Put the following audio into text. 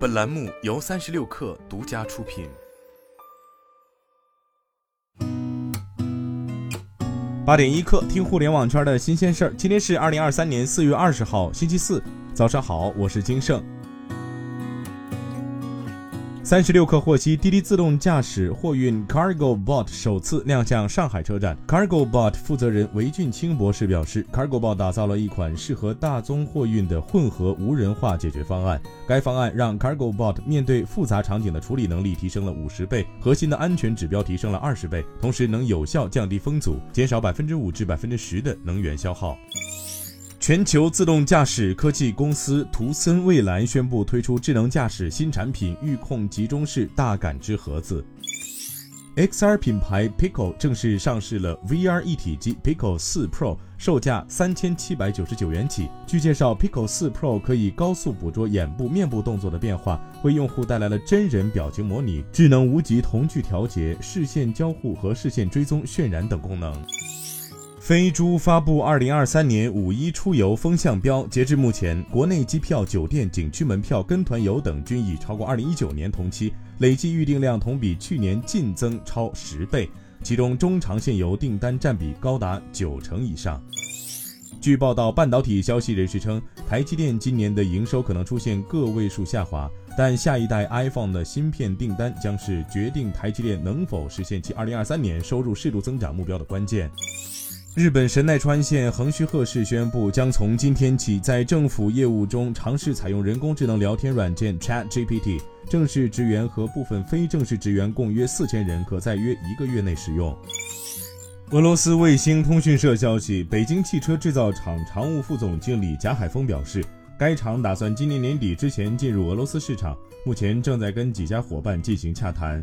本栏目由三十六氪独家出品。八点一刻，听互联网圈的新鲜事儿。今天是二零二三年四月二十号，星期四，早上好，我是金盛。三十六氪获悉，滴滴自动驾驶货运 Cargo Bot 首次亮相上海车展。Cargo Bot 负责人韦俊清博士表示，Cargo Bot 打造了一款适合大宗货运的混合无人化解决方案。该方案让 Cargo Bot 面对复杂场景的处理能力提升了五十倍，核心的安全指标提升了二十倍，同时能有效降低风阻，减少百分之五至百分之十的能源消耗。全球自动驾驶科技公司图森蔚来宣布推出智能驾驶新产品——预控集中式大感知盒子。XR 品牌 Pico 正式上市了 VR 一体机 Pico 4 Pro，售价三千七百九十九元起。据介绍，Pico 4 Pro 可以高速捕捉眼部、面部动作的变化，为用户带来了真人表情模拟、智能无极瞳距调节、视线交互和视线追踪渲染等功能。飞猪发布二零二三年五一出游风向标，截至目前，国内机票、酒店、景区门票、跟团游等均已超过二零一九年同期，累计预订量同比去年净增超十倍，其中中长线游订单占比高达九成以上。据报道，半导体消息人士称，台积电今年的营收可能出现个位数下滑，但下一代 iPhone 的芯片订单将是决定台积电能否实现其二零二三年收入适度增长目标的关键。日本神奈川县横须贺市宣布，将从今天起在政府业务中尝试采用人工智能聊天软件 ChatGPT。正式职员和部分非正式职员共约四千人，可在约一个月内使用。俄罗斯卫星通讯社消息，北京汽车制造厂常务副总经理贾海峰表示，该厂打算今年年底之前进入俄罗斯市场，目前正在跟几家伙伴进行洽谈。